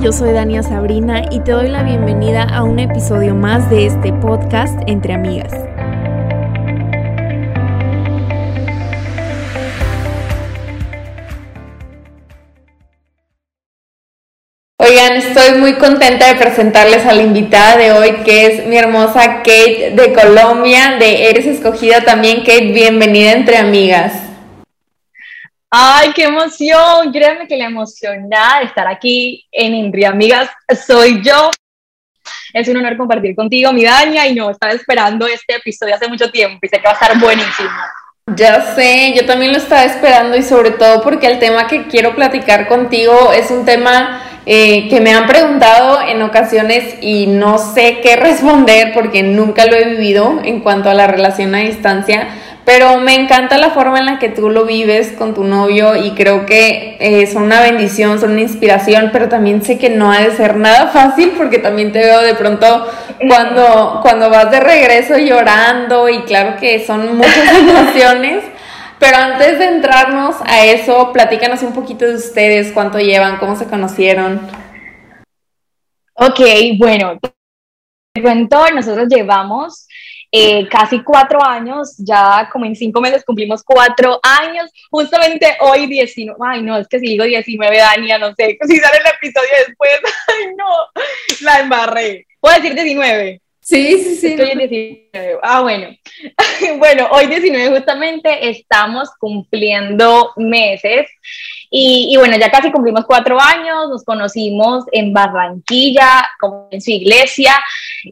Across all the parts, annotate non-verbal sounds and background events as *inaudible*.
Yo soy Dania Sabrina y te doy la bienvenida a un episodio más de este podcast Entre Amigas. Oigan, estoy muy contenta de presentarles a la invitada de hoy, que es mi hermosa Kate de Colombia, de Eres Escogida también. Kate, bienvenida entre amigas. Ay, qué emoción. Créanme que la emocionada de estar aquí en Entre Amigas soy yo. Es un honor compartir contigo, mi Daña, y no, estaba esperando este episodio hace mucho tiempo y sé que va a estar buenísimo. Ya sé, yo también lo estaba esperando y sobre todo porque el tema que quiero platicar contigo es un tema eh, que me han preguntado en ocasiones y no sé qué *laughs* responder porque nunca lo he vivido en cuanto a la relación a distancia, pero me encanta la forma en la que tú lo vives con tu novio y creo que eh, son una bendición, son una inspiración, pero también sé que no ha de ser nada fácil porque también te veo de pronto cuando, cuando vas de regreso llorando y claro que son muchas *laughs* emociones. Pero antes de entrarnos a eso, platícanos un poquito de ustedes, cuánto llevan, cómo se conocieron. Ok, bueno, te cuento, nosotros llevamos eh, casi cuatro años, ya como en cinco meses cumplimos cuatro años, justamente hoy 19, ay no, es que si digo 19 años, no sé, *laughs* si sale el episodio después, *laughs* ay no, la embarré, puedo decir 19. Sí, sí, sí. Estoy en 19. Ah, bueno. *laughs* bueno, hoy 19 justamente estamos cumpliendo meses y, y, bueno, ya casi cumplimos cuatro años, nos conocimos en Barranquilla, como en su iglesia,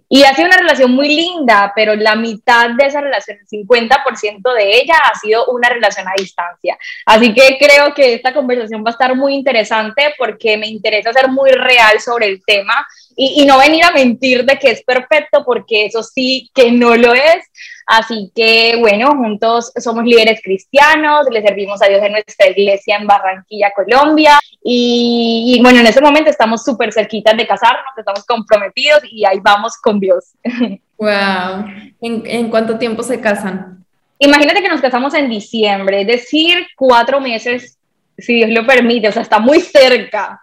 y ha sido una relación muy linda, pero la mitad de esa relación, el 50% de ella ha sido una relación a distancia. Así que creo que esta conversación va a estar muy interesante porque me interesa ser muy real sobre el tema y, y no venir a mentir de que es perfecto, porque eso sí que no lo es. Así que bueno, juntos somos líderes cristianos, le servimos a Dios en nuestra iglesia en Barranquilla, Colombia. Y, y bueno, en ese momento estamos súper cerquitas de casarnos, estamos comprometidos y ahí vamos con Dios. *laughs* Wow. ¿En, ¿En cuánto tiempo se casan? Imagínate que nos casamos en diciembre, es decir, cuatro meses si Dios lo permite, o sea, está muy cerca.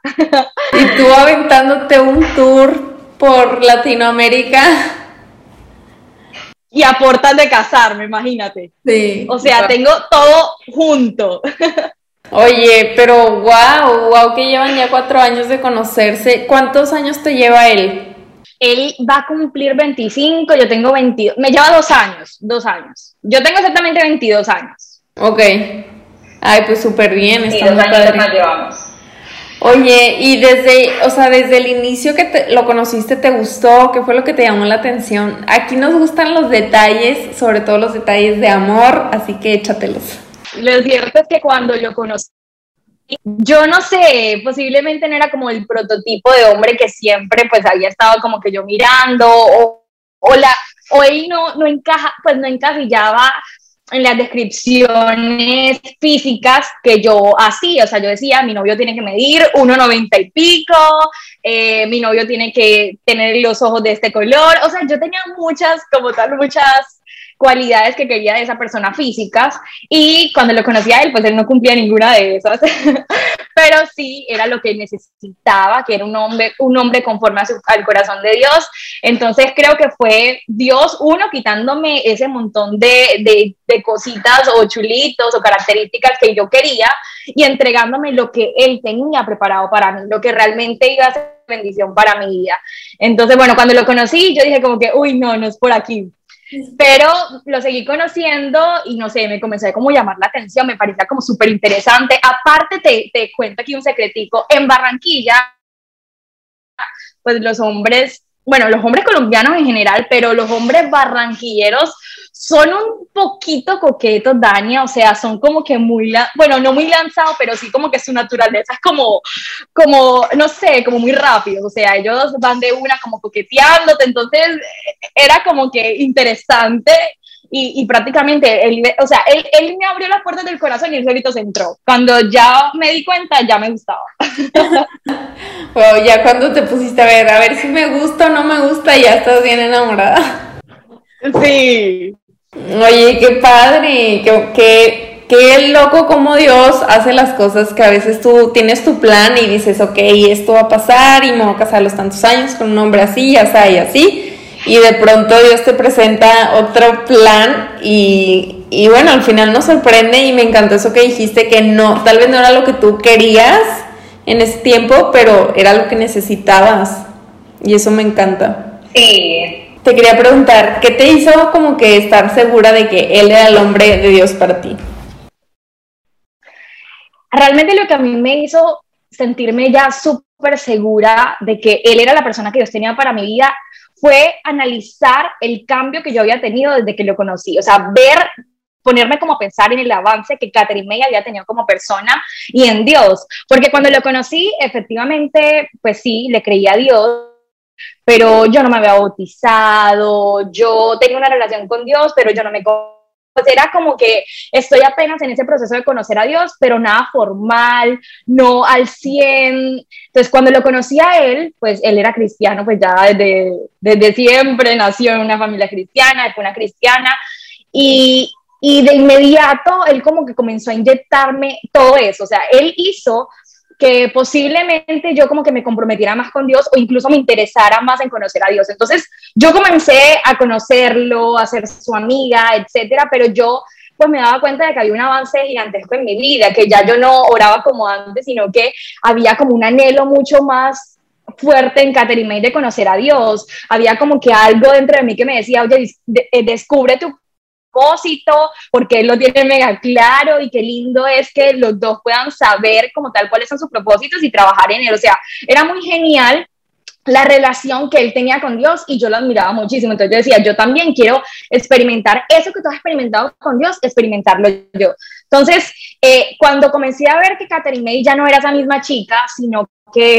Y tú aventándote un tour por Latinoamérica. Y aportan de casarme, imagínate. Sí. O sea, tengo todo junto. Oye, pero wow, wow, que llevan ya cuatro años de conocerse. ¿Cuántos años te lleva él? Él va a cumplir 25, yo tengo 22. Me lleva dos años, dos años. Yo tengo exactamente 22 años. Ok. Ay, pues súper bien, está dos muy años padre. más llevamos. Oye, y desde, o sea, desde el inicio que te- lo conociste, ¿te gustó? ¿Qué fue lo que te llamó la atención? Aquí nos gustan los detalles, sobre todo los detalles de amor, así que échatelos. Lo cierto es que cuando lo conocí, yo no sé, posiblemente no era como el prototipo de hombre que siempre pues había estado como que yo mirando o, o, la, o él no, no encaja, pues no encasillaba en las descripciones físicas que yo hacía, o sea, yo decía, mi novio tiene que medir 1,90 y pico, eh, mi novio tiene que tener los ojos de este color, o sea, yo tenía muchas, como tal, muchas cualidades que quería de esa persona físicas y cuando lo conocí a él, pues él no cumplía ninguna de esas, *laughs* pero sí era lo que necesitaba, que era un hombre, un hombre conforme a su- al corazón de Dios. Entonces creo que fue Dios, uno, quitándome ese montón de, de, de cositas o chulitos o características que yo quería y entregándome lo que él tenía preparado para mí, lo que realmente iba a ser bendición para mi vida. Entonces, bueno, cuando lo conocí, yo dije como que, uy, no, no es por aquí. Pero lo seguí conociendo y no sé, me comencé a llamar la atención, me parecía como súper interesante. Aparte, te, te cuento aquí un secretico, en Barranquilla, pues los hombres, bueno, los hombres colombianos en general, pero los hombres barranquilleros son un poquito coquetos, Dania, o sea, son como que muy, bueno, no muy lanzados, pero sí como que su naturaleza es como, como, no sé, como muy rápido, o sea, ellos van de una como coqueteándote, entonces eh, era como que interesante y, y prácticamente, él, o sea, él, él me abrió las puertas del corazón y él solito se entró. Cuando ya me di cuenta, ya me gustaba. *laughs* O ya cuando te pusiste a ver, a ver si me gusta o no me gusta, ya estás bien enamorada. Sí. Oye, qué padre, qué, qué qué loco como Dios hace las cosas que a veces tú tienes tu plan y dices, ok, esto va a pasar y me voy a casar a los tantos años con un hombre así, ya y así. Y de pronto Dios te presenta otro plan y, y bueno, al final nos sorprende y me encantó eso que dijiste, que no, tal vez no era lo que tú querías en ese tiempo, pero era lo que necesitabas. Y eso me encanta. Sí, te quería preguntar, ¿qué te hizo como que estar segura de que él era el hombre de Dios para ti? Realmente lo que a mí me hizo sentirme ya súper segura de que él era la persona que Dios tenía para mi vida fue analizar el cambio que yo había tenido desde que lo conocí, o sea, ver ponerme como a pensar en el avance que Catherine May había tenido como persona y en Dios, porque cuando lo conocí, efectivamente, pues sí, le creía a Dios, pero yo no me había bautizado, yo tenía una relación con Dios, pero yo no me pues era como que estoy apenas en ese proceso de conocer a Dios, pero nada formal, no al 100. Entonces, cuando lo conocí a él, pues él era cristiano, pues ya desde, desde siempre nació en una familia cristiana, fue una cristiana, y, y de inmediato él como que comenzó a inyectarme todo eso, o sea, él hizo que posiblemente yo como que me comprometiera más con Dios o incluso me interesara más en conocer a Dios. Entonces yo comencé a conocerlo, a ser su amiga, etcétera, pero yo pues me daba cuenta de que había un avance gigantesco en mi vida, que ya yo no oraba como antes, sino que había como un anhelo mucho más fuerte en Catherine May de conocer a Dios. Había como que algo dentro de mí que me decía, oye, eh, descubre tu propósito, porque él lo tiene mega claro y qué lindo es que los dos puedan saber como tal cuáles son sus propósitos y trabajar en él. O sea, era muy genial la relación que él tenía con Dios y yo lo admiraba muchísimo. Entonces yo decía, yo también quiero experimentar eso que tú has experimentado con Dios, experimentarlo yo. Entonces, eh, cuando comencé a ver que Catherine May ya no era esa misma chica, sino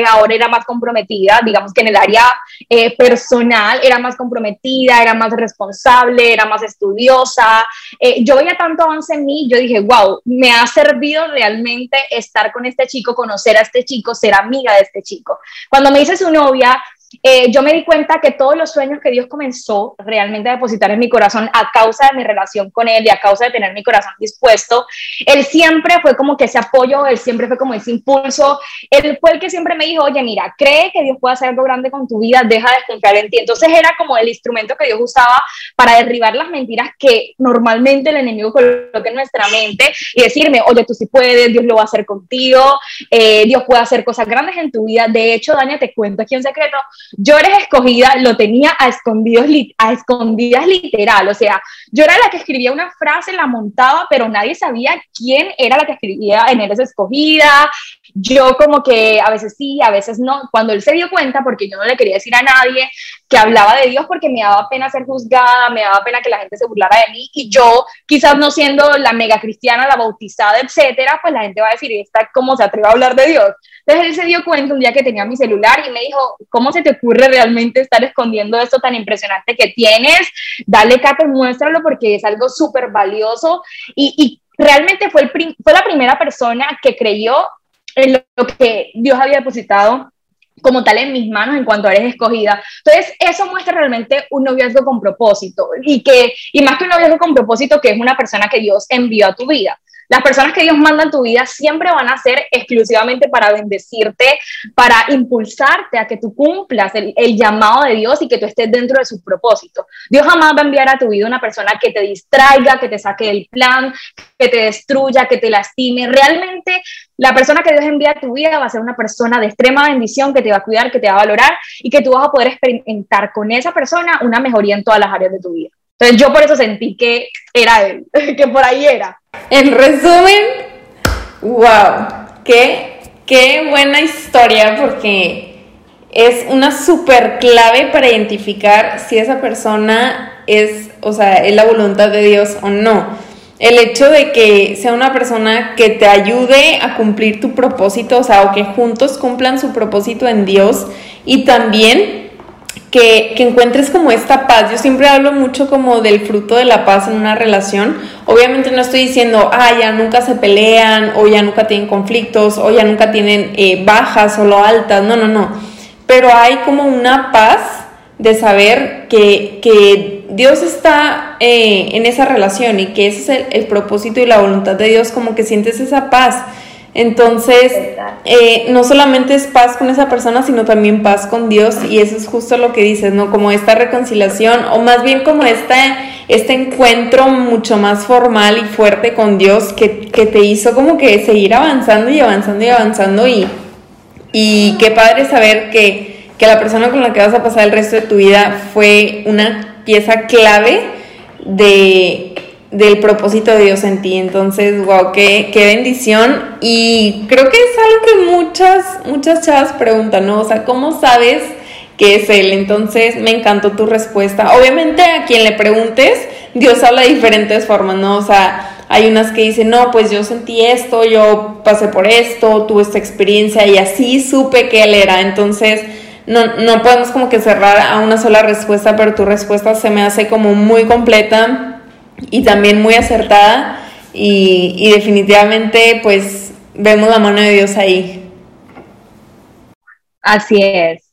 ahora era más comprometida, digamos que en el área eh, personal era más comprometida, era más responsable, era más estudiosa. Eh, yo veía tanto avance en mí, yo dije, wow, me ha servido realmente estar con este chico, conocer a este chico, ser amiga de este chico. Cuando me hice su novia, eh, yo me di cuenta que todos los sueños que Dios comenzó realmente a depositar en mi corazón a causa de mi relación con Él y a causa de tener mi corazón dispuesto, Él siempre fue como que ese apoyo, Él siempre fue como ese impulso, Él fue el que siempre me dijo, oye, mira, cree que Dios puede hacer algo grande con tu vida, deja de confiar en ti. Entonces era como el instrumento que Dios usaba para derribar las mentiras que normalmente el enemigo coloca en nuestra mente y decirme, oye, tú sí puedes, Dios lo va a hacer contigo, eh, Dios puede hacer cosas grandes en tu vida. De hecho, Dania, te cuento aquí en secreto, yo eres escogida, lo tenía a, escondidos, a escondidas literal, o sea, yo era la que escribía una frase, la montaba, pero nadie sabía quién era la que escribía en Eres escogida, yo como que a veces sí, a veces no, cuando él se dio cuenta, porque yo no le quería decir a nadie que hablaba de Dios porque me daba pena ser juzgada, me daba pena que la gente se burlara de mí y yo quizás no siendo la mega cristiana, la bautizada, etcétera, pues la gente va a decir, ¿esta cómo se atreve a hablar de Dios? Entonces él se dio cuenta un día que tenía mi celular y me dijo, ¿cómo se te ocurre realmente estar escondiendo esto tan impresionante que tienes? Dale, Kate, muéstralo porque es algo súper valioso. Y, y, realmente fue, el fue la primera persona que creyó en lo que Dios había depositado como tal en mis manos en cuanto eres escogida. Entonces, eso muestra realmente un noviazgo con propósito y que, y más que un noviazgo con propósito, que es una persona que Dios envió a tu vida. Las personas que Dios manda en tu vida siempre van a ser exclusivamente para bendecirte, para impulsarte a que tú cumplas el, llamado de Dios y que tú estés dentro de su propósito. Dios jamás va a enviar a tu vida una persona que te distraiga, que te saque del plan, que te destruya, que te lastime. Realmente la persona que Dios envía a tu vida va a ser una persona de extrema bendición que te va a cuidar, que te va a valorar y que tú vas a poder experimentar con esa persona una mejoría en todas las áreas de tu vida. Entonces yo por eso sentí que era él, *laughs* que por ahí era. En resumen, wow, qué, qué buena historia porque es una súper clave para identificar si esa persona es, o sea, es la voluntad de Dios o no. El hecho de que sea una persona que te ayude a cumplir tu propósito, o sea, o que juntos cumplan su propósito en Dios y también que, encuentres como esta paz. Yo siempre hablo mucho como del fruto de la paz en una relación. Obviamente no estoy diciendo, ah, ya nunca se pelean, o ya nunca tienen conflictos, o ya nunca tienen eh, bajas o lo altas. No, no, no. Pero hay como una paz de saber que, que Dios está eh, en esa relación y que ese es el, propósito y la voluntad de Dios, como que sientes esa paz. Entonces, eh, no solamente es paz con esa persona, sino también paz con Dios y eso es justo lo que dices, ¿no? Como esta reconciliación o más bien como este, este encuentro mucho más formal y fuerte con Dios que, que te hizo como que seguir avanzando y avanzando y avanzando y, y qué padre saber que que la persona con la que vas a pasar el resto de tu vida fue una pieza clave de, del propósito de Dios en ti. Entonces, wow, qué, qué bendición. Y creo que es algo que muchas, muchas chavas preguntan, ¿no? O sea, ¿cómo sabes que es Él? Entonces, me encantó tu respuesta. Obviamente, a quien le preguntes, Dios habla de diferentes formas, ¿no? O sea, hay unas que dicen, no, pues yo sentí esto, yo pasé por esto, tuve esta experiencia y así supe que Él era. Entonces, no, no podemos como que cerrar a una sola respuesta, pero tu respuesta se me hace como muy completa y también muy acertada y, y definitivamente pues vemos la mano de Dios ahí. Así es.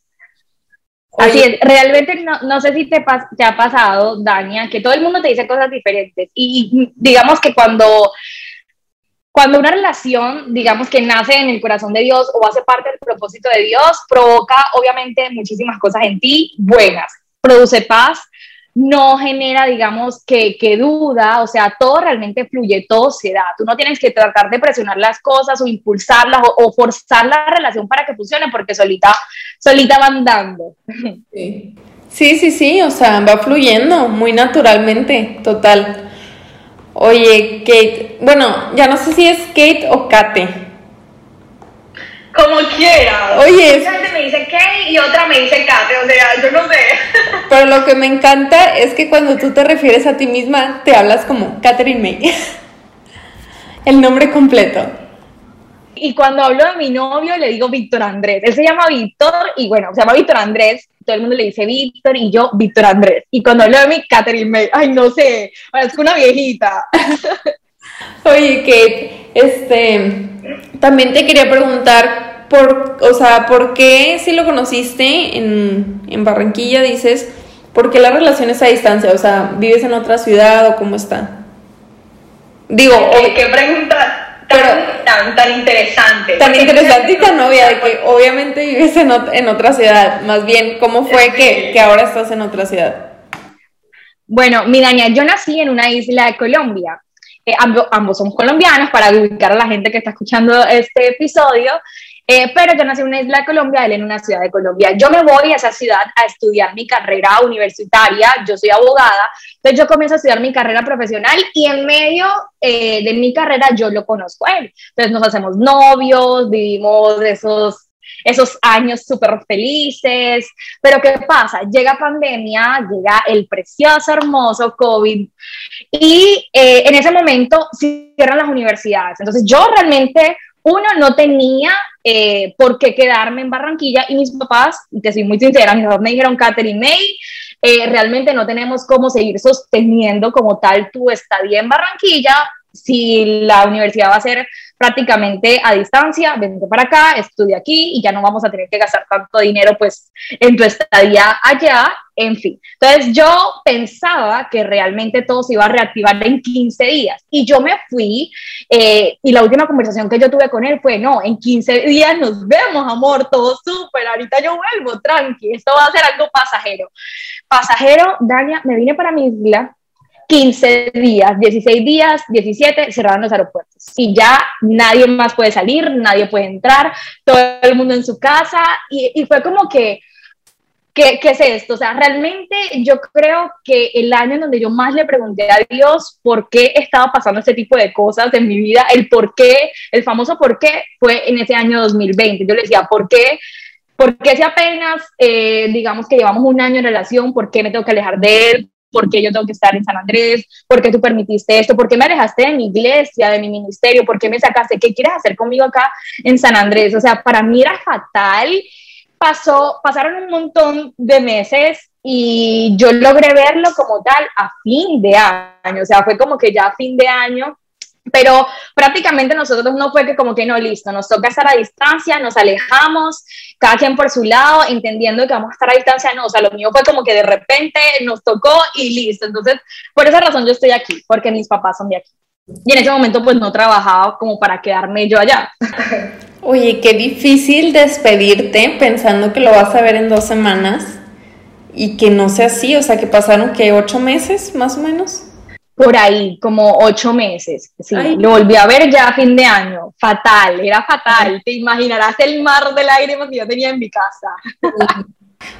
Así es, realmente no, no sé si te, te, ha pasado, Dania, que todo el mundo te dice cosas diferentes y digamos que cuando cuando una relación, digamos que nace en el corazón de Dios o hace parte del propósito de Dios, provoca obviamente muchísimas cosas en ti buenas, produce paz, no genera, digamos, que, que, duda, o sea, todo realmente fluye, todo se da. Tú no tienes que tratar de presionar las cosas o impulsarlas o, forzar la relación para que funcione, porque solita, solita van dando. Sí. sí, sí, sí, o sea, va fluyendo muy naturalmente, total. Oye, Kate, bueno, ya no sé si es Kate o Kate. Como quiera. Oye. Mucha gente me dice Kate y otra me dice Kate, o sea, yo no sé. *laughs* Pero lo que me encanta es que cuando tú te refieres a ti misma, te hablas como Catherine May. *laughs* El nombre completo. Y cuando hablo de mi novio, le digo Víctor Andrés. Él se llama Víctor y bueno, se llama Víctor Andrés. Todo el mundo le dice Víctor y yo Víctor Andrés. Y cuando hablo de mi Catherine May, ay, no sé, es una viejita. *laughs* Oye, Kate, este, también te quería preguntar, por, o sea, ¿por qué si lo conociste en, en Barranquilla, dices, ¿por qué la relación es a distancia? O sea, ¿vives en otra ciudad o cómo está? Digo, ¿qué, ¿qué pregunta? Tan, tan, tan, interesante. Tan interesante y tan obvia de que *laughs* obviamente vives en, en otra ciudad. Más bien, ¿cómo fue que, que, ahora estás en otra ciudad? Bueno, mi Dania, yo nací en una isla de Colombia. Ambos, ambos somos colombianos, para ubicar a la gente que está escuchando este episodio. Eh, pero yo nací en una isla de Colombia, él en una ciudad de Colombia. Yo me voy a esa ciudad a estudiar mi carrera universitaria, yo soy abogada, entonces yo comienzo a estudiar mi carrera profesional y en medio eh, de mi carrera yo lo conozco a él. Entonces nos hacemos novios, vivimos esos esos años súper felices, pero ¿qué pasa? Llega pandemia, llega el precioso, hermoso COVID y eh, en ese momento cierran las universidades. Entonces yo realmente uno, no tenía eh, por qué quedarme en Barranquilla y mis papás, te soy muy sincera, mis papás me dijeron, Catherine May, eh, realmente no tenemos cómo seguir sosteniendo como tal tu estadía en Barranquilla si la universidad va a ser prácticamente a distancia, vente para acá, estudia aquí y ya no vamos a tener que gastar tanto dinero pues en tu estadía allá, en fin. Entonces yo pensaba que realmente todo se iba a reactivar en 15 días y yo me fui eh, y la última conversación que yo tuve con él fue, no, en 15 días nos vemos, amor, todo súper, ahorita yo vuelvo, tranqui, esto va a ser algo pasajero. Pasajero, Dania, me vine para mi isla 15 días, 16 días, 17, cerraron los aeropuertos. Y ya nadie más puede salir, nadie puede entrar, todo el mundo en su casa. Y, y fue como que, ¿qué, ¿qué, es esto? O sea, realmente yo creo que el año en donde yo más le pregunté a Dios por qué estaba pasando este tipo de cosas en mi vida, el por qué, el famoso por qué, fue en ese año 2020. Yo le decía, ¿por qué? ¿Por qué si apenas, eh, digamos que llevamos un año en relación, por qué me tengo que alejar de él? ¿Por qué yo tengo que estar en San Andrés? ¿Por qué tú permitiste esto? ¿Por qué me alejaste de mi iglesia, de mi ministerio? ¿Por qué me sacaste? ¿Qué quieres hacer conmigo acá en San Andrés? O sea, para mí era fatal. Pasó, pasaron un montón de meses y yo logré verlo como tal a fin de año. O sea, fue como que ya a fin de año Pero prácticamente nosotros no fue que como que no, listo, nos toca estar a distancia, nos alejamos, cada quien por su lado, entendiendo que vamos a estar a distancia, no, o sea, lo mío fue como que de repente nos tocó y listo. Entonces, por esa razón yo estoy aquí, porque mis papás son de aquí. Y en ese momento pues no trabajaba como para quedarme yo allá. *laughs* Oye, qué difícil despedirte pensando que lo vas a ver en dos semanas y que no sea así, o sea, que pasaron que ocho meses más o menos por ahí, como ocho meses. Sí, lo volví a ver ya a fin de año. Fatal, era fatal. Te imaginarás el mar de lágrimas que yo tenía en mi casa. *laughs*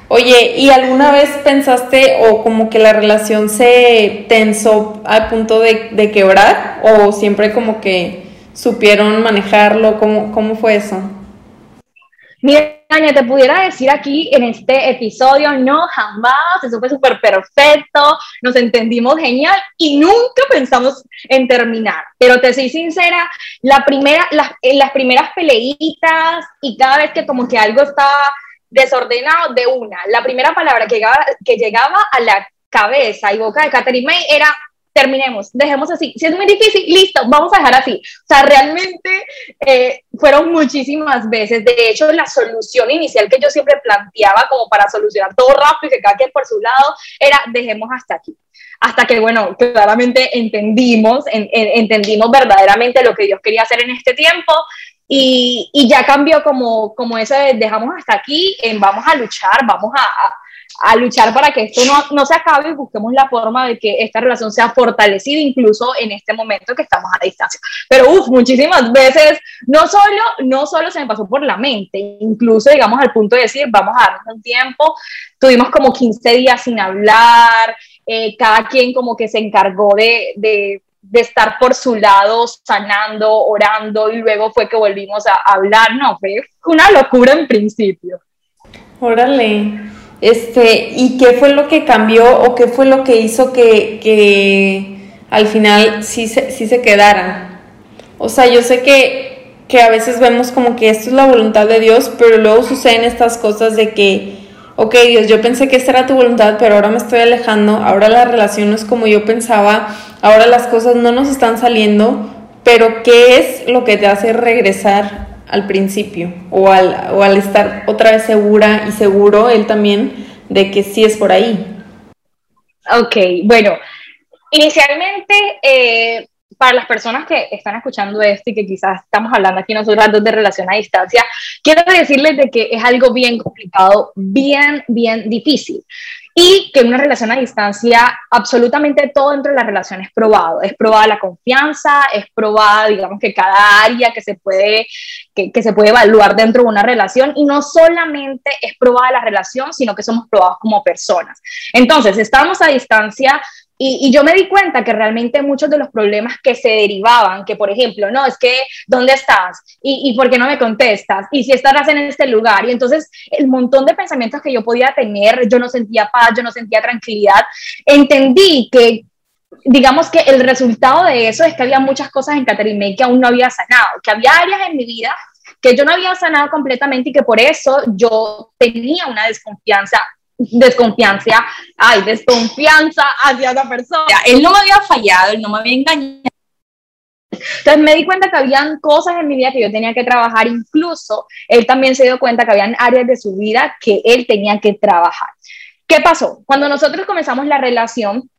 Oye, ¿y alguna vez pensaste o como que la relación se tensó al punto de, de quebrar? ¿O siempre como que supieron manejarlo? ¿Cómo, cómo fue eso? Mira, te pudiera decir aquí en este episodio, no, jamás, eso fue súper perfecto, nos entendimos genial y nunca pensamos en terminar. Pero te soy sincera, la primera, las, las primeras peleitas y cada vez que como que algo estaba desordenado de una, la primera palabra que llegaba, que llegaba a la cabeza y boca de Catherine May era terminemos, dejemos así. Si es muy difícil, listo, vamos a dejar así. O sea, realmente eh, fueron muchísimas veces. De hecho, la solución inicial que yo siempre planteaba como para solucionar todo rápido y que cada quien por su lado era dejemos hasta aquí. Hasta que, bueno, claramente entendimos, entendimos verdaderamente lo que Dios quería hacer en este tiempo y, y, ya cambió como, como eso de dejamos hasta aquí, en vamos a luchar, vamos a, a luchar para que esto no, no, se acabe y busquemos la forma de que esta relación sea fortalecida incluso en este momento que estamos a distancia. Pero uff, muchísimas veces no solo, no solo se me pasó por la mente, incluso digamos al punto de decir, vamos a darnos un tiempo, tuvimos como 15 días sin hablar, eh, cada quien como que se encargó de, de, de estar por su lado sanando, orando y luego fue que volvimos a hablar, no, fue una locura en principio. Órale. Este, ¿y qué fue lo que cambió o qué fue lo que hizo que, que al final sí se, sí se quedaran? O sea, yo sé que, que a veces vemos como que esto es la voluntad de Dios, pero luego suceden estas cosas de que, ok, Dios, yo pensé que esta era tu voluntad, pero ahora me estoy alejando, ahora la relación no es como yo pensaba, ahora las cosas no nos están saliendo, pero ¿qué es lo que te hace regresar al principio o al, o al estar otra vez segura y seguro él también de que sí es por ahí. Ok, bueno, inicialmente eh, para las personas que están escuchando esto y que quizás estamos hablando aquí nosotros de relación a distancia, quiero decirles de que es algo bien complicado, bien, bien difícil y que una relación a distancia absolutamente todo dentro de la relación es probado. Es probada la confianza, es probada, digamos, que cada área que se puede, que, que, se puede evaluar dentro de una relación y no solamente es probada la relación, sino que somos probados como personas. Entonces, estamos a distancia, y, yo me di cuenta que realmente muchos de los problemas que se derivaban, que por ejemplo, no, es que, ¿dónde estás? ¿Y, y por qué no me contestas? ¿Y si estarás en este lugar? Y entonces el montón de pensamientos que yo podía tener, yo no sentía paz, yo no sentía tranquilidad, entendí que digamos que el resultado de eso es que había muchas cosas en Catherine May que aún no había sanado, que había áreas en mi vida que yo no había sanado completamente y que por eso yo tenía una desconfianza desconfianza, ay, desconfianza hacia la persona. Él no me había fallado, él no me había engañado. Entonces me di cuenta que habían cosas en mi vida que yo tenía que trabajar, incluso él también se dio cuenta que habían áreas de su vida que él tenía que trabajar. ¿Qué pasó? Cuando nosotros comenzamos la relación,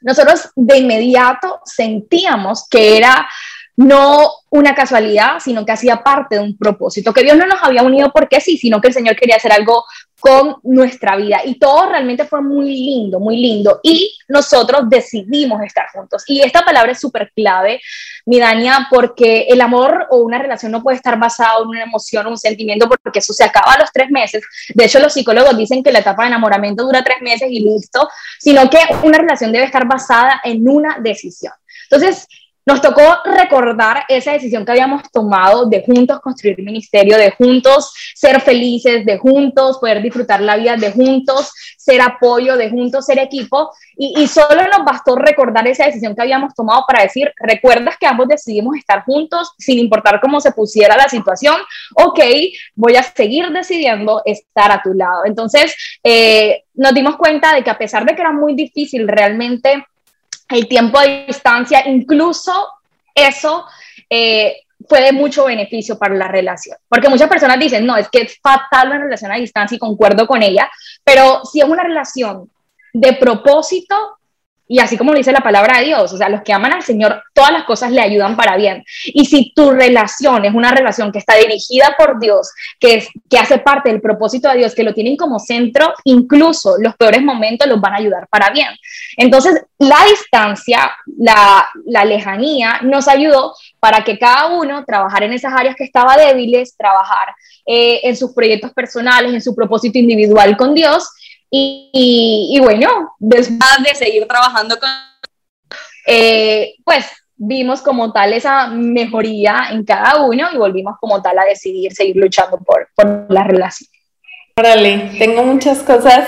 nosotros de inmediato sentíamos que era no una casualidad, sino que hacía parte de un propósito, que Dios no nos había unido porque sí, sino que el Señor quería hacer algo con nuestra vida. Y todo realmente fue muy lindo, muy lindo. Y nosotros decidimos estar juntos. Y esta palabra es súper clave, mi Dania, porque el amor o una relación no puede estar basado en una emoción o un sentimiento, porque eso se acaba a los tres meses. De hecho, los psicólogos dicen que la etapa de enamoramiento dura tres meses y listo, sino que una relación debe estar basada en una decisión. Entonces, nos tocó recordar esa decisión que habíamos tomado de juntos construir ministerio, de juntos ser felices, de juntos poder disfrutar la vida, de juntos ser apoyo, de juntos ser equipo. Y, solo nos bastó recordar esa decisión que habíamos tomado para decir, recuerdas que ambos decidimos estar juntos sin importar cómo se pusiera la situación, ok, voy a seguir decidiendo estar a tu lado. Entonces, eh, nos dimos cuenta de que a pesar de que era muy difícil realmente el tiempo de distancia, incluso eso eh, fue de mucho beneficio para la relación. Porque muchas personas dicen, no, es que es fatal una relación a distancia y concuerdo con ella, pero si es una relación de propósito, y así como dice la palabra de Dios, o sea, los que aman al Señor, todas las cosas le ayudan para bien. Y si tu relación es una relación que está dirigida por Dios, que, es, que hace parte del propósito de Dios, que lo tienen como centro, incluso los peores momentos los van a ayudar para bien. Entonces, la distancia, la, la lejanía nos ayudó para que cada uno trabajar en esas áreas que estaba débiles, trabajar eh, en sus proyectos personales, en su propósito individual con Dios y, bueno, después de seguir trabajando con, eh, pues vimos como tal esa mejoría en cada uno y volvimos como tal a decidir seguir luchando por, por la relación. Órale, tengo muchas cosas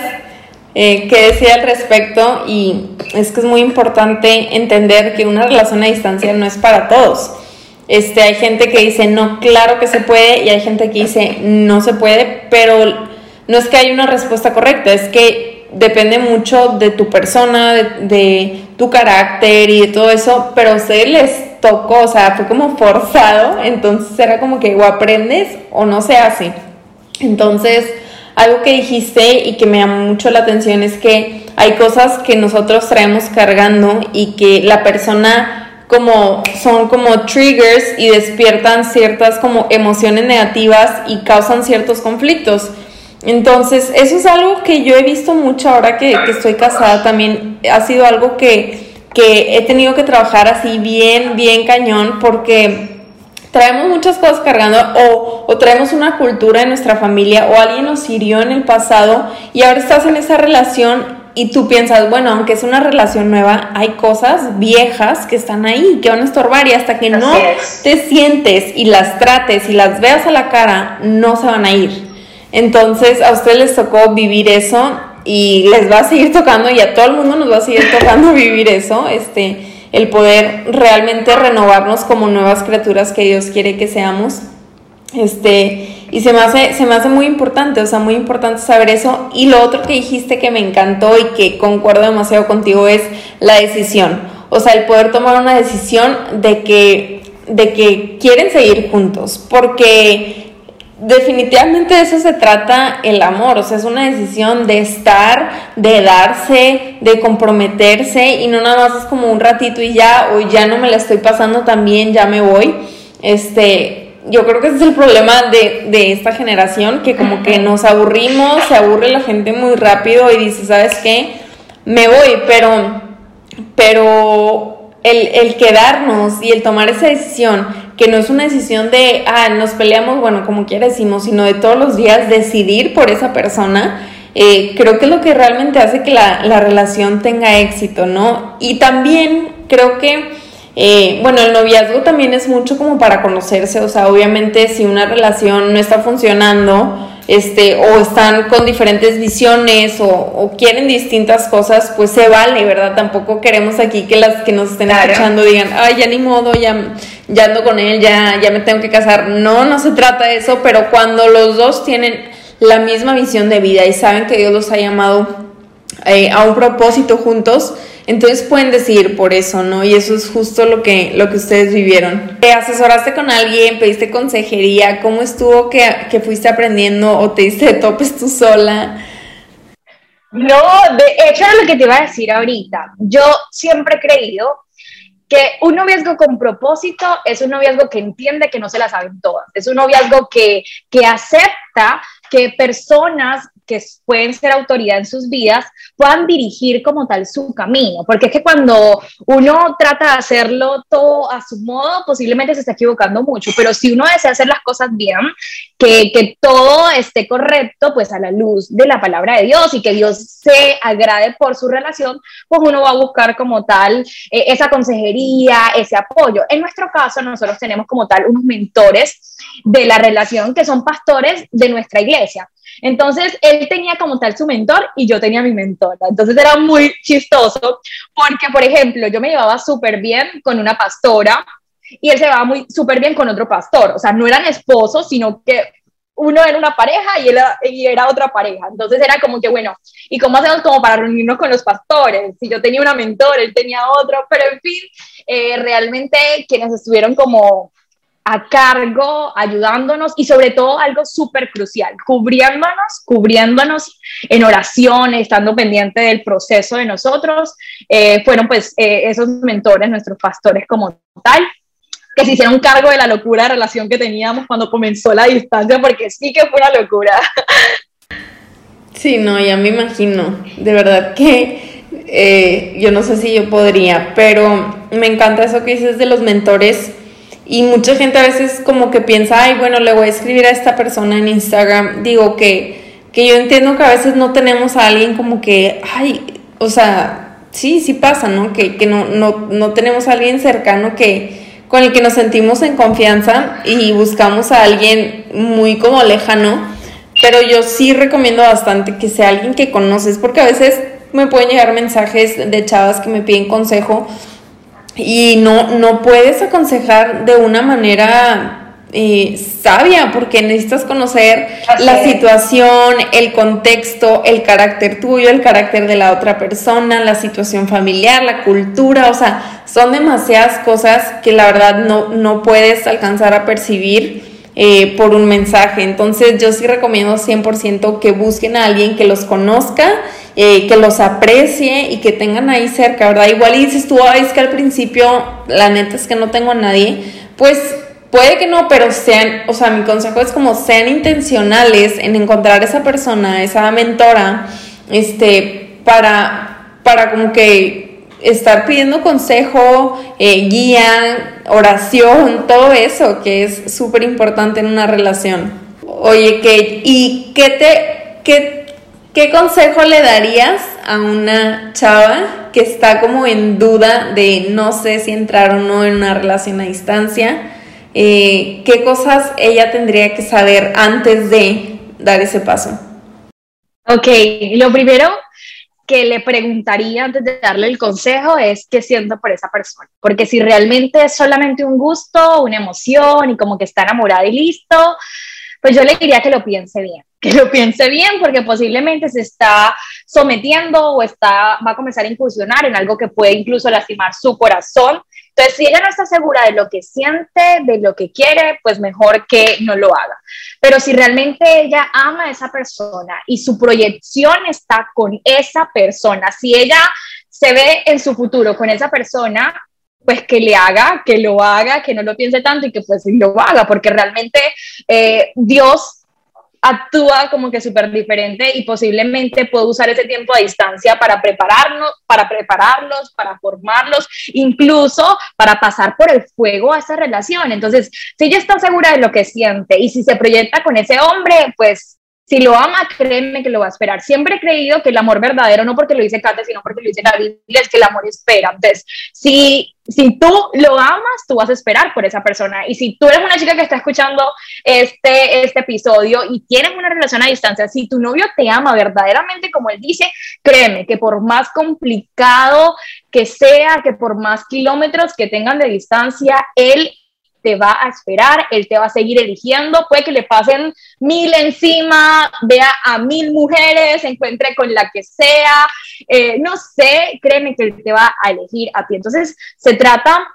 eh, que decir al respecto y es que es muy importante entender que una relación a distancia no es para todos. Este, hay gente que dice, no, claro que se puede y hay gente que dice, no se puede, pero no es que haya una respuesta correcta, es que depende mucho de tu persona, de, tu carácter y de todo eso, pero ustedes les tocó, o sea, fue como forzado, entonces era como que o aprendes o no se hace. Entonces, algo que dijiste y que me llamó mucho la atención es que hay cosas que nosotros traemos cargando y que la persona como son como triggers y despiertan ciertas como emociones negativas y causan ciertos conflictos. Entonces, eso es algo que yo he visto mucho ahora que, estoy casada también. Ha sido algo que, he tenido que trabajar así bien, bien cañón porque traemos muchas cosas cargando o, o, traemos una cultura en nuestra familia o alguien nos hirió en el pasado y ahora estás en esa relación y tú piensas, bueno, aunque es una relación nueva, hay cosas viejas que están ahí, que van a estorbar y hasta que no te sientes y las trates y las veas a la cara, no se van a ir. Entonces a ustedes les tocó vivir eso y les va a seguir tocando y a todo el mundo nos va a seguir tocando *laughs* vivir eso, este, el poder realmente renovarnos como nuevas criaturas que Dios quiere que seamos. Este, y se me hace, se me hace muy importante, o sea, muy importante saber eso. Y lo otro que dijiste que me encantó y que concuerdo demasiado contigo es la decisión. O sea, el poder tomar una decisión de que, de que quieren seguir juntos. Porque definitivamente de eso se trata el amor, o sea, es una decisión de estar, de darse, de comprometerse y no nada más es como un ratito y ya, o ya no me la estoy pasando tan bien, ya me voy. Este, yo creo que ese es el problema de, de esta generación, que como que nos aburrimos, se aburre la gente muy rápido y dice, ¿sabes qué? Me voy, pero, pero el, el quedarnos y el tomar esa decisión, que no es una decisión de, ah, nos peleamos, bueno, como quiera decimos, sino de todos los días decidir por esa persona, eh, creo que es lo que realmente hace que la, la, relación tenga éxito, ¿no? Y también creo que, eh, bueno, el noviazgo también es mucho como para conocerse, o sea, obviamente si una relación no está funcionando, este, o están con diferentes visiones o, quieren distintas cosas, pues se vale, ¿verdad? Tampoco queremos aquí que las que nos estén escuchando digan, ay, ya ni modo, ya, ya ando con él, ya, ya me tengo que casar. No, no se trata de eso, pero cuando los dos tienen la misma visión de vida y saben que Dios los ha llamado eh, a un propósito juntos, entonces pueden decidir por eso, ¿no? Y eso es justo lo que, lo que ustedes vivieron. ¿Te asesoraste con alguien? ¿Pediste consejería? ¿Cómo estuvo que, que fuiste aprendiendo o te diste de topes tú sola? No, de hecho era lo que te iba a decir ahorita. Yo siempre he creído que un noviazgo con propósito es un noviazgo que entiende que no se la saben todas, es un noviazgo que, que acepta que personas que pueden ser autoridad en sus vidas puedan dirigir como tal su camino, porque es que cuando uno trata de hacerlo todo a su modo, posiblemente se está equivocando mucho, pero si uno desea hacer las cosas bien, que, que todo esté correcto, pues a la luz de la palabra de Dios y que Dios se agrade por su relación, pues uno va a buscar como tal eh, esa consejería, ese apoyo. En nuestro caso, nosotros tenemos como tal unos mentores de la relación que son pastores de nuestra iglesia. Entonces, él tenía como tal su mentor y yo tenía mi mentora. Entonces era muy chistoso porque, por ejemplo, yo me llevaba súper bien con una pastora y él se llevaba muy súper bien con otro pastor. O sea, no eran esposos, sino que uno era una pareja y, era, y era otra pareja. Entonces era como que, bueno, ¿y cómo hacemos como para reunirnos con los pastores? Si yo tenía una mentor, él tenía otro, pero en fin, eh, realmente quienes estuvieron como a cargo, ayudándonos y sobre todo algo súper crucial, cubriéndonos, cubriéndonos en oraciones, estando pendiente del proceso de nosotros, eh, fueron pues eh, esos mentores, nuestros pastores como tal, que se hicieron cargo de la locura de relación que teníamos cuando comenzó la distancia, porque sí que fue una locura. *laughs* Sí, no, ya me imagino, de verdad que eh, yo no sé si yo podría, pero me encanta eso que dices de los mentores y mucha gente a veces como que piensa, ay, bueno, le voy a escribir a esta persona en Instagram. Digo que, que yo entiendo que a veces no tenemos a alguien como que, ay, o sea, sí, sí pasa, ¿no? Que, que no, no, no tenemos a alguien cercano que con el que nos sentimos en confianza y buscamos a alguien muy como lejano, pero yo sí recomiendo bastante que sea alguien que conoces, porque a veces me pueden llegar mensajes de chavas que me piden consejo y no, no puedes aconsejar de una manera eh, sabia porque necesitas conocer la situación, el contexto, el carácter tuyo, el carácter de la otra persona, la situación familiar, la cultura, o sea, son demasiadas cosas que la verdad no, no puedes alcanzar a percibir. Eh, por un mensaje. Entonces yo sí recomiendo 100% que busquen a alguien que los conozca eh, que los aprecie y que tengan ahí cerca, ¿verdad? Igual y dices tú, es que al principio la neta es que no tengo a nadie, pues puede que no, pero sean, o sea, mi consejo es como sean intencionales en encontrar esa persona, esa mentora, este, para, para como que estar pidiendo consejo, eh, guía, oración, todo eso que es súper importante en una relación. Oye, Kate, ¿y qué te, qué ¿Qué consejo le darías a una chava que está como en duda de no sé si entrar o no en una relación a distancia? Eh, ¿Qué cosas ella tendría que saber antes de dar ese paso? Ok, lo primero que le preguntaría antes de darle el consejo es qué siento por esa persona. Porque si realmente es solamente un gusto, una emoción y como que está enamorada y listo, pues yo le diría que lo piense bien que lo piense bien porque posiblemente se está sometiendo o está, va a comenzar a incursionar en algo que puede incluso lastimar su corazón. Entonces, si ella no está segura de lo que siente, de lo que quiere, pues mejor que no lo haga. Pero si realmente ella ama a esa persona y su proyección está con esa persona, si ella se ve en su futuro con esa persona, pues que le haga, que lo haga, que no lo piense tanto y que pues lo haga, porque realmente eh, Dios actúa como que súper diferente y posiblemente puedo usar ese tiempo a distancia para prepararnos, para prepararlos, para formarlos, incluso para pasar por el fuego a esa relación. Entonces, si ella está segura de lo que siente y si se proyecta con ese hombre, pues si lo ama, créeme que lo va a esperar. Siempre he creído que el amor verdadero, no porque lo dice Kate, sino porque lo dice la Biblia, es que el amor espera. Entonces, si, si tú lo amas, tú vas a esperar por esa persona. Y si tú eres una chica que está escuchando este, este episodio y tienes una relación a distancia, si tu novio te ama verdaderamente como él dice, créeme que por más complicado que sea, que por más kilómetros que tengan de distancia, él te va a esperar, él te va a seguir eligiendo, puede que le pasen mil encima, vea a mil mujeres, se encuentre con la que sea, eh, no sé, créeme que él te va a elegir a ti. Entonces, se trata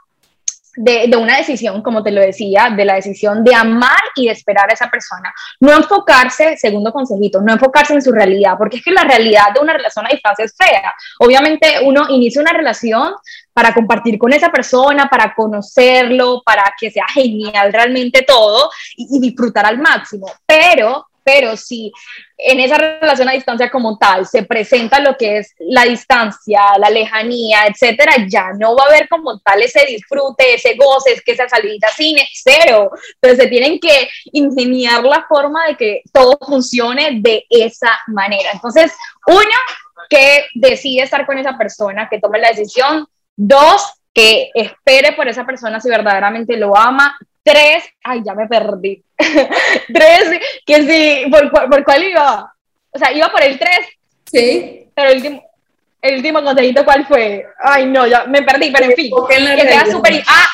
de, una decisión, como te lo decía, de la decisión de amar y de esperar a esa persona. No enfocarse, segundo consejito, no enfocarse en su realidad, porque es que la realidad de una relación a distancia es fea. Obviamente uno inicia una relación para compartir con esa persona, para conocerlo, para que sea genial realmente todo y, y disfrutar al máximo. Pero pero si en esa relación a distancia como tal se presenta lo que es la distancia, la lejanía, etcétera, ya no va a haber como tal ese disfrute, ese goce, es que esa salida cine, cero. Entonces se tienen que ingeniar la forma de que todo funcione de esa manera. Entonces, uno, que decide estar con esa persona, que tome la decisión. Dos, que espere por esa persona si verdaderamente lo ama. Tres, ay, ya me perdí. *laughs* tres, que sí, ¿por, por, cuál iba? O sea, iba por el tres. Sí. Pero el último, el último consejito, ¿cuál fue? Ay, no, ya me perdí, pero en fin. Que sea súper... Ah,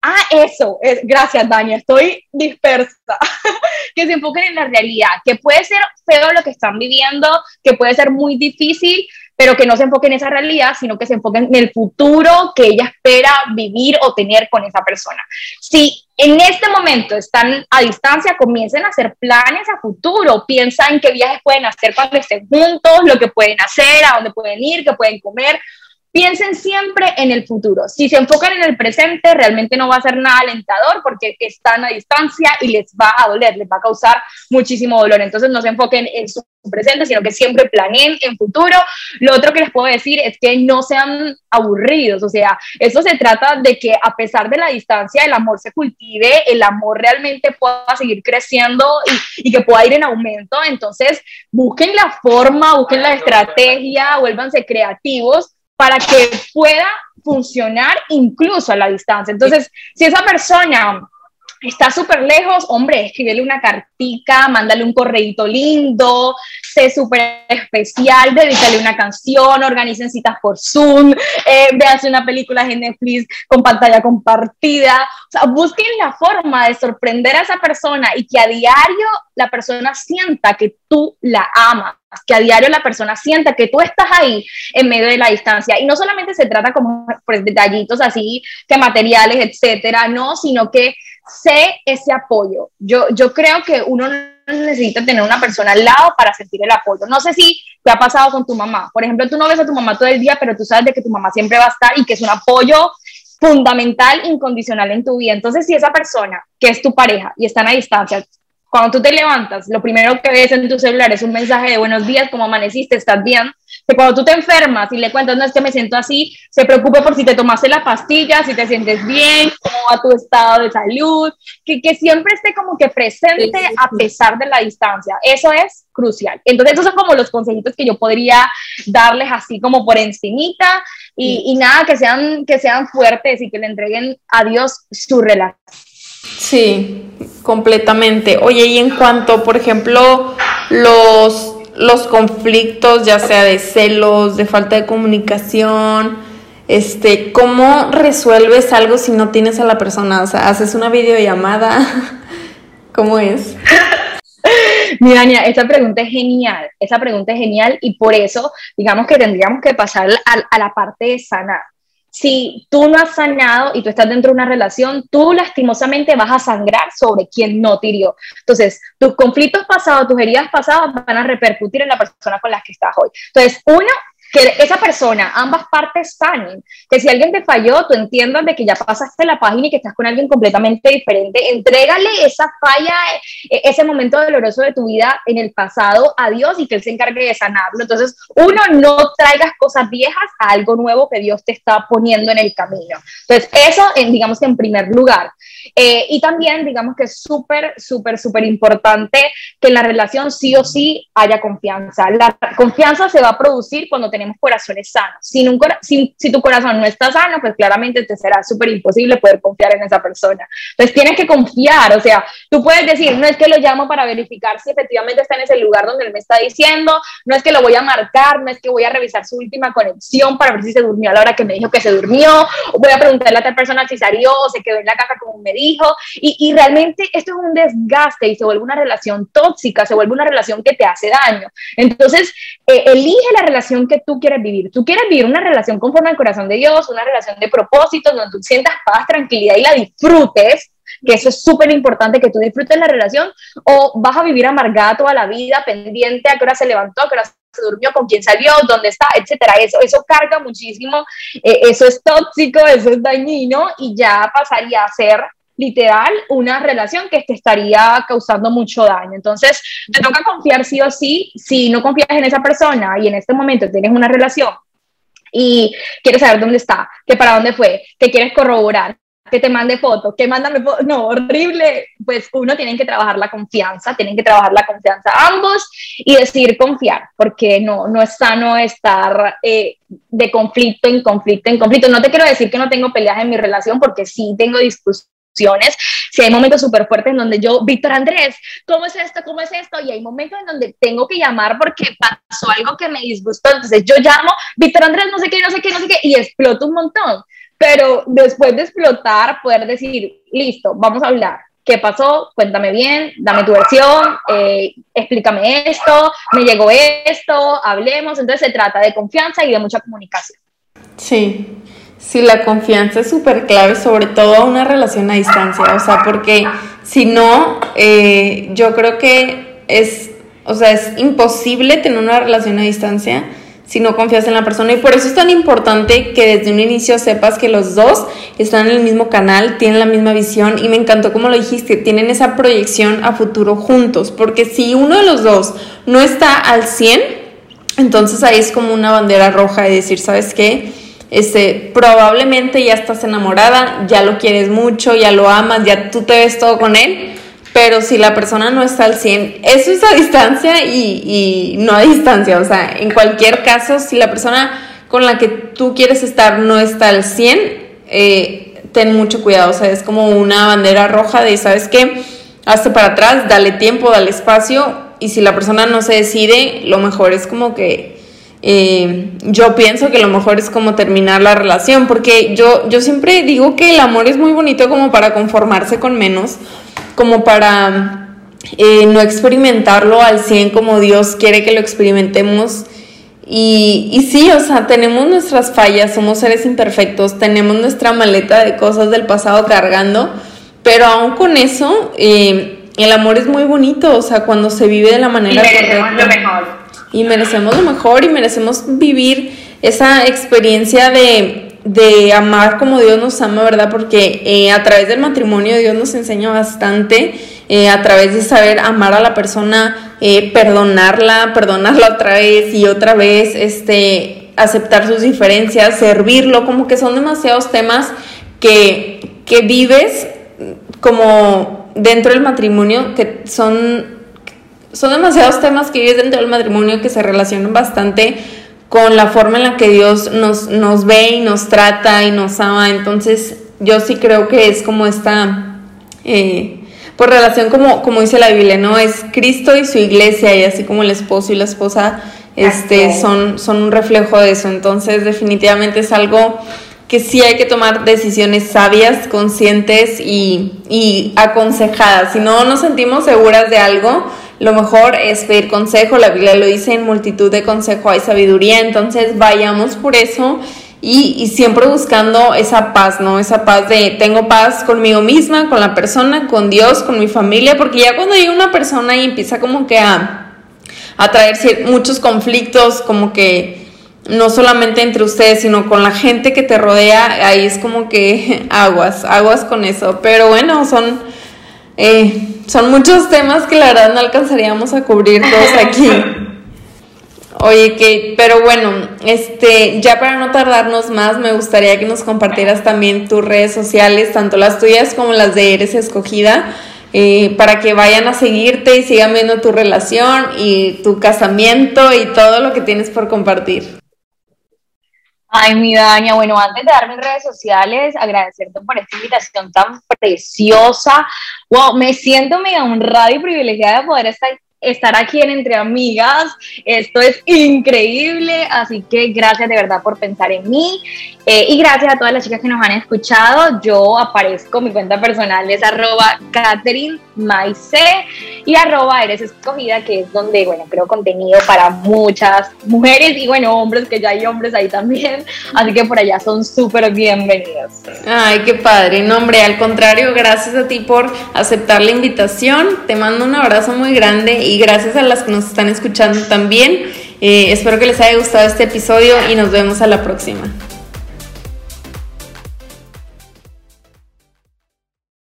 Ah, eso, gracias Dani, estoy dispersa. *laughs* que se enfoquen en la realidad, que puede ser feo lo que están viviendo, que puede ser muy difícil, pero que no se enfoquen en esa realidad, sino que se enfoquen en el futuro que ella espera vivir o tener con esa persona. Si en este momento están a distancia, comiencen a hacer planes a futuro, piensa en qué viajes pueden hacer cuando estén juntos, lo que pueden hacer, a dónde pueden ir, qué pueden comer, piensen siempre en el futuro. Si se enfocan en el presente, realmente no va a ser nada alentador porque están a distancia y les va a doler, les va a causar muchísimo dolor. Entonces no se enfoquen en su presente, sino que siempre planeen en futuro. Lo otro que les puedo decir es que no sean aburridos, o sea, eso se trata de que a pesar de la distancia, el amor se cultive, el amor realmente pueda seguir creciendo y, y que pueda ir en aumento. Entonces, busquen la forma, busquen la estrategia, vuélvanse creativos para que pueda funcionar incluso a la distancia. Entonces, si esa persona está súper lejos, hombre, escríbele una cartica, mándale un correíto lindo, sé súper especial, dedícale una canción, organicen citas por Zoom, eh, una película en Netflix con pantalla compartida. O sea, busquen la forma de sorprender a esa persona y que a diario la persona sienta que tú la amas que a diario la persona sienta que tú estás ahí en medio de la distancia. Y no solamente se trata como pues, detallitos así que materiales, etcétera, no, sino que sé ese apoyo. Yo, yo creo que uno necesita tener una persona al lado para sentir el apoyo. No sé si te ha pasado con tu mamá. Por ejemplo, tú no ves a tu mamá todo el día, pero tú sabes de que tu mamá siempre va a estar y que es un apoyo fundamental, incondicional en tu vida. Entonces, si esa persona que es tu pareja y están a distancia, cuando tú te levantas, lo primero que ves en tu celular es un mensaje de buenos días, ¿cómo amaneciste? ¿Estás bien? Que cuando tú te enfermas y le cuentas, no es que me siento así, se preocupe por si te tomaste la pastilla, si te sientes bien, cómo va tu estado de salud, que, que siempre esté como que presente a pesar de la distancia. Eso es crucial. Entonces, esos son como los consejitos que yo podría darles así como por encimita y, y nada, que sean, que sean fuertes y que le entreguen a Dios su relación Sí, completamente. Oye, y en cuanto, por ejemplo, los, los conflictos, ya sea de celos, de falta de comunicación, este, ¿cómo resuelves algo si no tienes a la persona? O sea, haces una videollamada. *laughs* ¿Cómo es? *laughs* Mira, Dania, esa pregunta es genial, esa pregunta es genial y por eso, digamos que tendríamos que pasar a, a la parte de si tú no has sanado y tú estás dentro de una relación, tú lastimosamente vas a sangrar sobre quien no te. Entonces, tus conflictos pasados, tus heridas pasadas van a repercutir en la persona con la que estás hoy. Entonces, uno, que esa persona, ambas partes sanen, que si alguien te falló, tú entiendas de que ya pasaste la página y que estás con alguien completamente diferente, entrégale esa falla, e, ese momento doloroso de tu vida en el pasado a Dios y que Él se encargue de sanarlo. Entonces, uno, no traigas cosas viejas a algo nuevo que Dios te está poniendo en el camino. Entonces, eso, en, digamos que en primer lugar. Eh, y también, digamos que es súper, súper, súper importante que en la relación sí o sí haya confianza. La confianza se va a producir cuando tenemos corazones sanos. Si, un, si, si tu corazón no está sano, pues claramente te será súper imposible poder confiar en esa persona. Entonces tienes que confiar, o sea, tú puedes decir, no es que lo llamo para verificar si efectivamente está en ese lugar donde él me está diciendo, no es que lo voy a marcar, no es que voy a revisar su última conexión para ver si se durmió a la hora que me dijo que se durmió, voy a preguntarle a otra persona si salió o se quedó en la casa como me dijo, y, y realmente esto es un desgaste y se vuelve una relación tóxica, se vuelve una relación que te hace daño. Entonces, eh, elige la relación que tú quieres vivir. Tú quieres vivir una relación conforme al corazón de Dios, una relación de propósitos, donde tú sientas paz, tranquilidad y la disfrutes, que eso es súper importante, que tú disfrutes la relación, o vas a vivir amargada toda la vida, pendiente a qué hora se levantó, a qué hora se durmió, con quién salió, dónde está, etcétera. Eso, eso carga muchísimo, eh, eso es tóxico, eso es dañino y ya pasaría a ser literal una relación que te estaría causando mucho daño. Entonces, te toca confiar sí o sí. Si no confías en esa persona y en este momento tienes una relación y quieres saber dónde está, que para dónde fue, que quieres corroborar, que te mande fotos, que mándame fotos, no, horrible, pues uno tiene que trabajar la confianza, tienen que trabajar la confianza ambos y decidir confiar, porque no, no es sano estar eh, de conflicto en conflicto en conflicto. No te quiero decir que no tengo peleas en mi relación, porque sí tengo discusiones si hay momentos súper fuertes en donde yo, Víctor Andrés, ¿cómo es esto? ¿Cómo es esto? Y hay momentos en donde tengo que llamar porque pasó algo que me disgustó. Entonces yo llamo, Víctor Andrés, no sé qué, no sé qué, no sé qué, y exploto un montón. pero después de explotar, poder decir, listo, vamos a hablar. ¿Qué pasó? Cuéntame bien, dame tu versión, eh, explícame esto, me llegó esto, hablemos. Entonces se trata de confianza y de mucha comunicación. Sí, sí, la confianza es súper clave, sobre todo una relación a distancia, o sea, porque si no, eh, yo creo que es, o sea, es imposible tener una relación a distancia si no confías en la persona. Y por eso es tan importante que desde un inicio sepas que los dos están en el mismo canal, tienen la misma visión y me encantó como lo dijiste, tienen esa proyección a futuro juntos, porque si uno de los dos no está al 100, entonces ahí es como una bandera roja de decir, ¿sabes qué? Este, probablemente ya estás enamorada, ya lo quieres mucho, ya lo amas, ya tú te ves todo con él, pero si la persona no está al 100, eso es a distancia y, no a distancia, o sea, en cualquier caso, si la persona con la que tú quieres estar no está al 100, eh, ten mucho cuidado, o sea, es como una bandera roja de, ¿sabes qué? Hazte para atrás, dale tiempo, dale espacio, y si la persona no se decide, lo mejor es como que... Eh, yo pienso que lo mejor es como terminar la relación, porque yo, yo siempre digo que el amor es muy bonito como para conformarse con menos, como para eh, no experimentarlo al 100 como Dios quiere que lo experimentemos. Y, y, sí, o sea, tenemos nuestras fallas, somos seres imperfectos, tenemos nuestra maleta de cosas del pasado cargando, pero aún con eso, eh, el amor es muy bonito, o sea, cuando se vive de la manera y merecemos Lo mejor. Y merecemos lo mejor y merecemos vivir esa experiencia de de amar como Dios nos ama, ¿verdad? Porque eh, a través del matrimonio Dios nos enseña bastante, eh, a través de saber amar a la persona, eh, perdonarla, perdonarla otra vez y otra vez, este, aceptar sus diferencias, servirlo, como que son demasiados temas que, que vives como dentro del matrimonio, que son, son demasiados temas que vives dentro del matrimonio que se relacionan bastante con la forma en la que Dios nos, nos ve y nos trata y nos ama. Entonces, yo sí creo que es como esta, eh, por relación como, como dice la Biblia, ¿no? Es Cristo y su iglesia, y así como el esposo y la esposa este, son, son un reflejo de eso. Entonces, definitivamente es algo que sí hay que tomar decisiones sabias, conscientes y, y aconsejadas. Si no nos sentimos seguras de algo, lo mejor es pedir consejo, la Biblia lo dice, en multitud de consejo hay sabiduría, entonces vayamos por eso y, siempre buscando esa paz, ¿no? Esa paz de tengo paz conmigo misma, con la persona, con Dios, con mi familia, porque ya cuando llega una persona y empieza como que a, a traer muchos conflictos, como que no solamente entre ustedes, sino con la gente que te rodea, ahí es como que *laughs* aguas, aguas con eso, pero bueno, son... Eh, son muchos temas que la verdad no alcanzaríamos a cubrir todos aquí. *laughs* Oye, Kate, pero bueno, este, ya para no tardarnos más, me gustaría que nos compartieras también tus redes sociales, tanto las tuyas como las de Eres Escogida, eh, para que vayan a seguirte y sigan viendo tu relación y tu casamiento y todo lo que tienes por compartir. Ay, mi Daña, bueno, antes de dar mis redes sociales, agradecerte por esta invitación tan preciosa. Wow, me siento mega honrada y privilegiada de poder estar estar aquí en Entre Amigas. Esto es increíble, así que gracias de verdad por pensar en mí eh, y gracias a todas las chicas que nos han escuchado. Yo aparezco, mi cuenta personal es arroba Catherine y arroba Eres Escogida, que es donde, bueno, creo contenido para muchas mujeres y, bueno, hombres, que ya hay hombres ahí también. Así que por allá son súper bienvenidos. Ay, qué padre. No, hombre, al contrario, gracias a ti por aceptar la invitación. Te mando un abrazo muy grande y gracias a las que nos están escuchando también. Eh, espero que les haya gustado este episodio y nos vemos a la próxima.